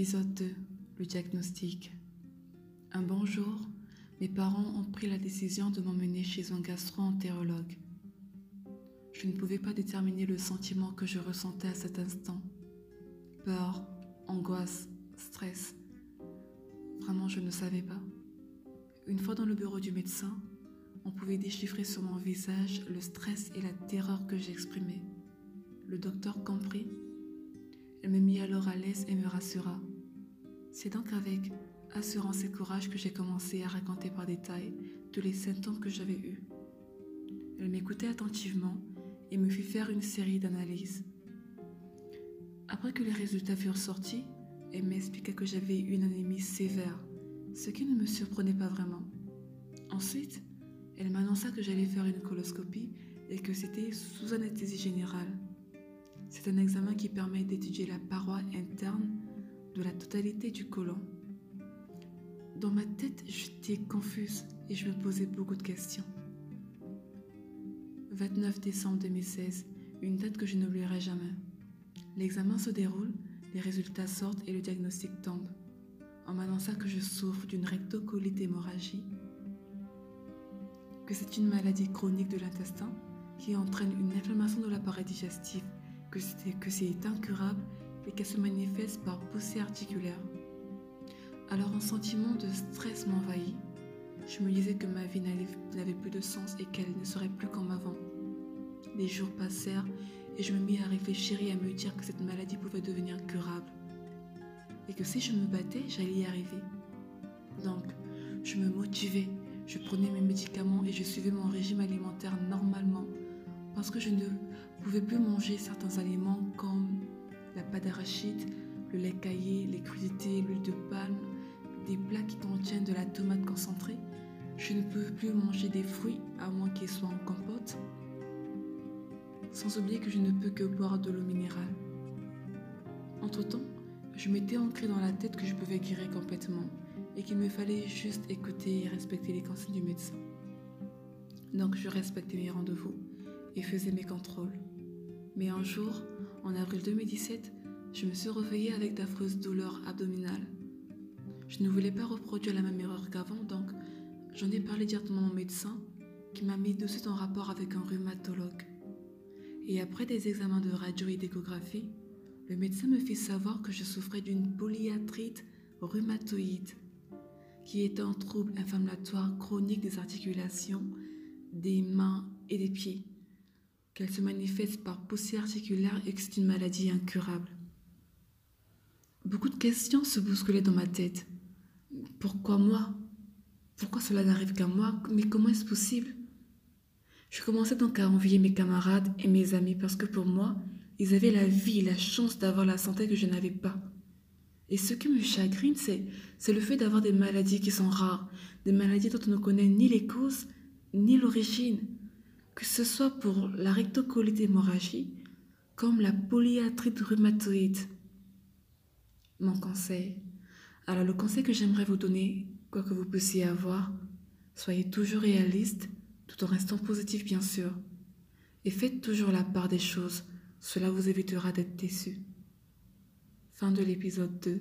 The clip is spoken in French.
Épisode 2 Le diagnostic. Un bon jour, mes parents ont pris la décision de m'emmener chez un gastro-entérologue. Je ne pouvais pas déterminer le sentiment que je ressentais à cet instant. Peur, angoisse, stress. Vraiment, je ne savais pas. Une fois dans le bureau du médecin, on pouvait déchiffrer sur mon visage le stress et la terreur que j'exprimais. Le docteur comprit elle me mit alors à l'aise et me rassura. C'est donc avec assurance et courage que j'ai commencé à raconter par détail tous les symptômes que j'avais eus. Elle m'écoutait attentivement et me fit faire une série d'analyses. Après que les résultats furent sortis, elle m'expliqua que j'avais une anémie sévère, ce qui ne me surprenait pas vraiment. Ensuite, elle m'annonça que j'allais faire une coloscopie et que c'était sous anesthésie générale. C'est un examen qui permet d'étudier la paroi interne de la totalité du côlon. Dans ma tête, j'étais confuse et je me posais beaucoup de questions. 29 décembre 2016, une date que je n'oublierai jamais. L'examen se déroule, les résultats sortent et le diagnostic tombe. On m'annonça que je souffre d'une rectocolite hémorragie, que c'est une maladie chronique de l'intestin qui entraîne une inflammation de l'appareil digestif que c'est incurable et qu'elle se manifeste par poussée articulaire. Alors un sentiment de stress m'envahit. Je me disais que ma vie n'avait plus de sens et qu'elle ne serait plus comme avant. Les jours passèrent et je me mis à réfléchir et à me dire que cette maladie pouvait devenir incurable. Et que si je me battais, j'allais y arriver. Donc, je me motivais, je prenais mes médicaments et je suivais mon régime alimentaire normalement parce que je ne pouvais plus manger certains aliments comme pâte d'arachide, le lait caillé, les crudités, l'huile de palme, des plats qui contiennent de la tomate concentrée. Je ne peux plus manger des fruits à moins qu'ils soient en compote. Sans oublier que je ne peux que boire de l'eau minérale. Entre-temps, je m'étais ancré dans la tête que je pouvais guérir complètement et qu'il me fallait juste écouter et respecter les conseils du médecin. Donc je respectais mes rendez-vous et faisais mes contrôles. Mais un jour, en avril 2017, je me suis réveillée avec d'affreuses douleurs abdominales. Je ne voulais pas reproduire la même erreur qu'avant, donc j'en ai parlé directement au médecin qui m'a mis de suite en rapport avec un rhumatologue. Et après des examens de radio et d'échographie, le médecin me fit savoir que je souffrais d'une polyarthrite rhumatoïde, qui est un trouble inflammatoire chronique des articulations, des mains et des pieds qu'elle se manifeste par poussée articulaire et que c'est une maladie incurable. Beaucoup de questions se bousculaient dans ma tête. Pourquoi moi? Pourquoi cela n'arrive qu'à moi? Mais comment est-ce possible? Je commençais donc à envier mes camarades et mes amis parce que pour moi, ils avaient la vie, la chance d'avoir la santé que je n'avais pas. Et ce qui me chagrine, c'est, le fait d'avoir des maladies qui sont rares, des maladies dont on ne connaît ni les causes, ni l'origine que ce soit pour la rectocolite hémorragie comme la polyarthrite rhumatoïde. Mon conseil. Alors le conseil que j'aimerais vous donner, quoi que vous puissiez avoir, soyez toujours réaliste tout en restant positif bien sûr. Et faites toujours la part des choses, cela vous évitera d'être déçu. Fin de l'épisode 2.